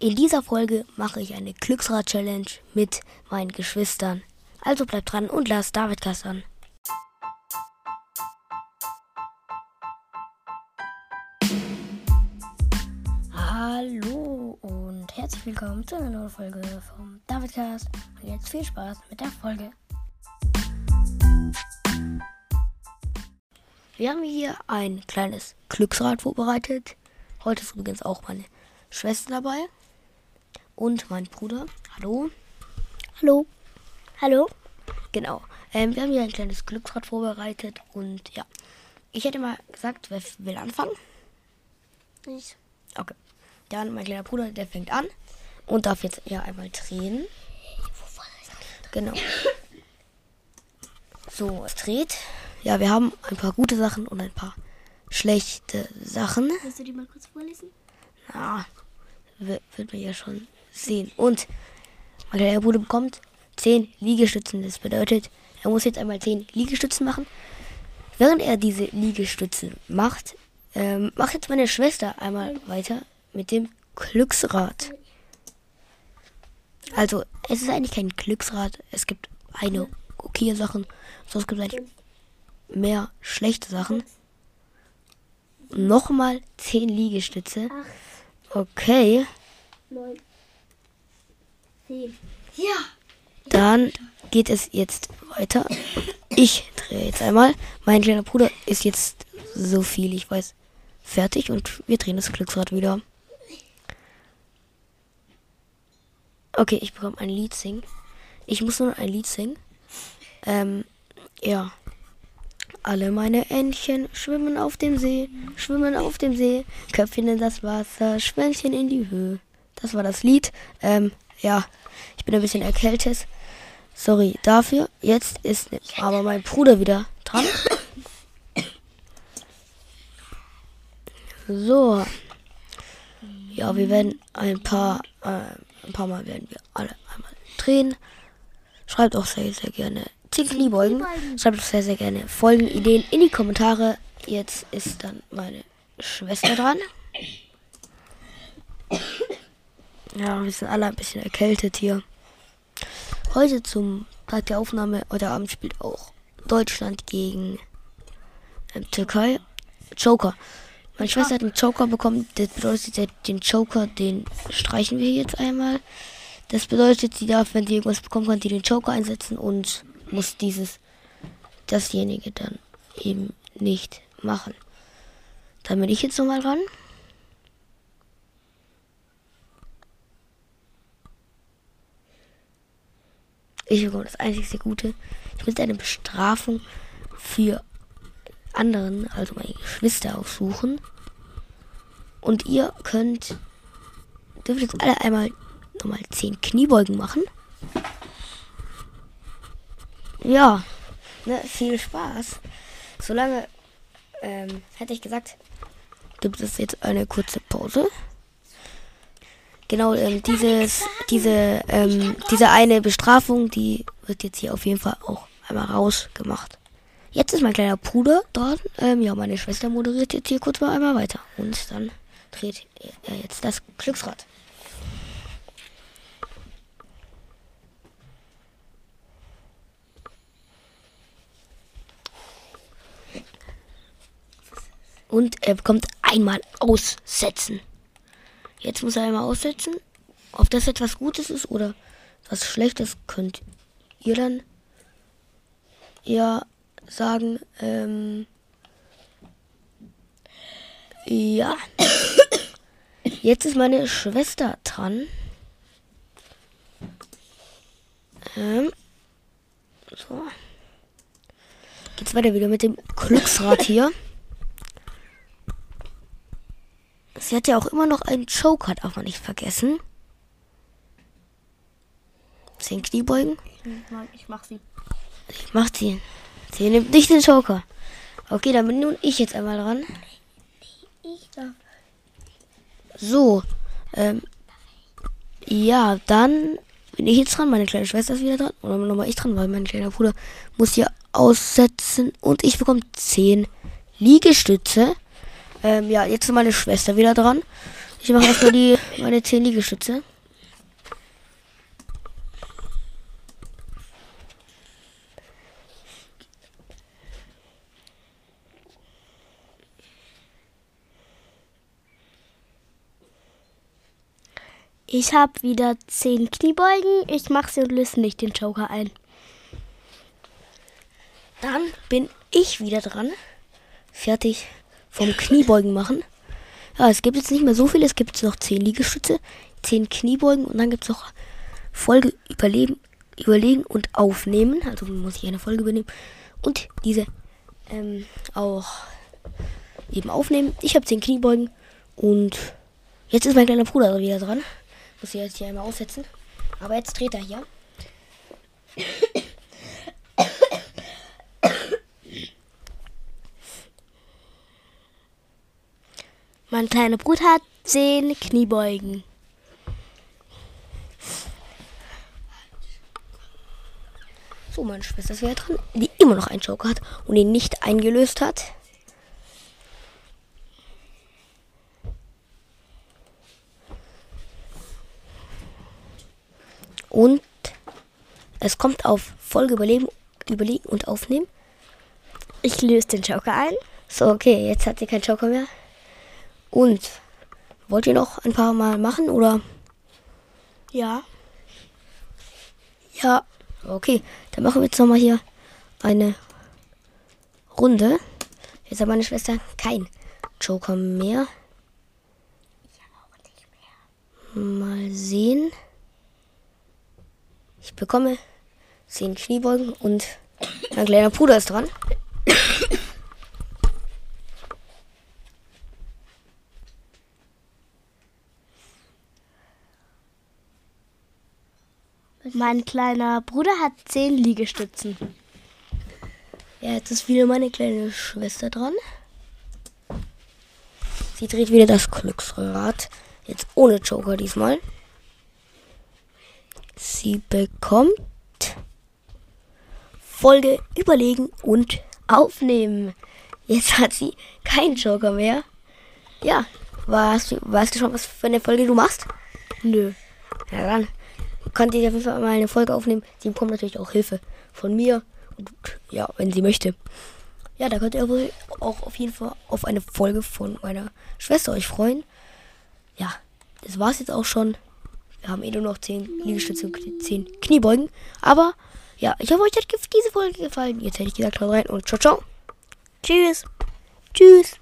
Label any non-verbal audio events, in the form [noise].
In dieser Folge mache ich eine Glücksrad-Challenge mit meinen Geschwistern. Also bleibt dran und lasst David an. Hallo und herzlich willkommen zu einer neuen Folge vom Davidcast. Und jetzt viel Spaß mit der Folge. Wir haben hier ein kleines Glücksrad vorbereitet. Heute ist übrigens auch meine Schwester dabei und mein Bruder. Hallo. Hallo. Hallo. Genau. Ähm, wir haben hier ein kleines Glücksrad vorbereitet und ja. Ich hätte mal gesagt, wer will anfangen? Ich. Okay. Dann mein kleiner Bruder, der fängt an und darf jetzt ja einmal drehen. Genau. [laughs] So, es dreht. Ja, wir haben ein paar gute Sachen und ein paar schlechte Sachen. Willst du die mal kurz vorlesen? Ja, wird, wird man ja schon sehen. Und kleiner Bruder bekommt 10 Liegestützen. Das bedeutet, er muss jetzt einmal 10 Liegestützen machen. Während er diese Liegestützen macht, ähm, macht jetzt meine Schwester einmal weiter mit dem Glücksrad. Also, es ist eigentlich kein Glücksrad. Es gibt eine okay Sachen, sonst gibt es eigentlich mehr schlechte Sachen. Nochmal 10 Liegestütze. Okay. Ja. Dann geht es jetzt weiter. Ich drehe jetzt einmal. Mein kleiner Bruder ist jetzt so viel, ich weiß, fertig und wir drehen das Glücksrad wieder. Okay, ich bekomme ein Lied singen. Ich muss nur ein Lied singen. Ähm, ja. Alle meine Entchen schwimmen auf dem See, schwimmen auf dem See, Köpfchen in das Wasser, Schwänzchen in die Höhe. Das war das Lied. Ähm, ja, ich bin ein bisschen erkältet. Sorry dafür. Jetzt ist aber mein Bruder wieder dran. So. Ja, wir werden ein paar, äh, ein paar Mal werden wir alle einmal drehen. Schreibt auch sehr, sehr gerne 10 Kniebeugen. Schreibt auch sehr, sehr gerne Folgenideen in die Kommentare. Jetzt ist dann meine Schwester dran. Ja, wir sind alle ein bisschen erkältet hier. Heute zum Tag der Aufnahme, heute Abend spielt auch Deutschland gegen ähm, Türkei. Joker. Meine Schwester hat einen Joker bekommen. Das bedeutet, den Joker, den streichen wir jetzt einmal. Das bedeutet, sie darf, wenn sie irgendwas bekommen kann, die den Joker einsetzen und muss dieses, dasjenige dann eben nicht machen. Dann bin ich jetzt nochmal dran. Ich bekomme das einzigste Gute. Ich muss eine Bestrafung für anderen, also meine Geschwister, aussuchen. Und ihr könnt, dürft jetzt alle einmal nochmal 10 Kniebeugen machen. Ja, ne, viel Spaß. Solange, ähm, hätte ich gesagt, gibt es jetzt eine kurze Pause. Genau, ähm, dieses, diese, ähm, diese eine Bestrafung, die wird jetzt hier auf jeden Fall auch einmal rausgemacht. Jetzt ist mein kleiner Bruder dran. Ähm, ja, meine Schwester moderiert jetzt hier kurz mal einmal weiter. Und dann dreht er jetzt das Glücksrad. Und er bekommt einmal aussetzen. Jetzt muss er einmal aussetzen. Ob das etwas Gutes ist oder was Schlechtes, könnt ihr dann ja sagen. Ähm, ja. Jetzt ist meine Schwester dran. Ähm, so. Geht's weiter wieder mit dem Glücksrad hier. Sie hat ja auch immer noch einen Joker, darf man nicht vergessen. Zehn Kniebeugen. Ich mach sie. Ich mach sie. Sie nimmt nicht den Joker. Okay, dann bin nun ich jetzt einmal dran. Ich darf. So. Ähm, ja, dann bin ich jetzt dran. Meine kleine Schwester ist wieder dran. Oder nochmal ich dran, weil mein kleiner Bruder muss hier aussetzen. Und ich bekomme 10 Liegestütze. Ähm, ja, jetzt ist meine Schwester wieder dran. Ich mache erstmal die meine 10 Liegestütze. Ich habe wieder 10 Kniebeugen. Ich mache sie und löse nicht den Joker ein. Dann bin ich wieder dran. Fertig vom Kniebeugen machen. Ja, es gibt jetzt nicht mehr so viel. Es gibt noch 10 Liegestütze, 10 Kniebeugen und dann gibt es noch Folge überleben, überlegen und aufnehmen. Also muss ich eine Folge übernehmen. Und diese ähm, auch eben aufnehmen. Ich habe 10 Kniebeugen und jetzt ist mein kleiner Bruder wieder dran. Muss ich jetzt hier einmal aussetzen. Aber jetzt dreht er hier. Mein kleiner Bruder hat 10 Kniebeugen. So, meine Schwester ist wieder dran, die immer noch einen Joker hat und ihn nicht eingelöst hat. Und es kommt auf Folge überleben, überlegen und aufnehmen. Ich löse den Joker ein. So, okay, jetzt hat sie keinen Joker mehr. Und wollt ihr noch ein paar Mal machen oder? Ja. Ja. Okay, dann machen wir jetzt nochmal hier eine Runde. Jetzt hat meine Schwester kein Joker mehr. Mal sehen. Ich bekomme 10 Kniebeugen und mein kleiner Bruder ist dran. Mein kleiner Bruder hat 10 Liegestützen. Ja, jetzt ist wieder meine kleine Schwester dran. Sie dreht wieder das Glücksrad. Jetzt ohne Joker diesmal. Sie bekommt Folge überlegen und aufnehmen. Jetzt hat sie keinen Joker mehr. Ja, weißt du, weißt du schon, was für eine Folge du machst? Nö. Ja, dann könnt ihr auf jeden Fall mal eine Folge aufnehmen. Sie bekommt natürlich auch Hilfe von mir. Und ja, wenn sie möchte. Ja, da könnt ihr wohl auch auf jeden Fall auf eine Folge von meiner Schwester euch freuen. Ja, das war's jetzt auch schon. Wir haben eh nur noch 10 Liegestütze und 10 Kniebeugen. Aber ja, ich hoffe, euch hat diese Folge gefallen. Jetzt hätte ich gesagt, haut rein und ciao, ciao. Tschüss. Tschüss.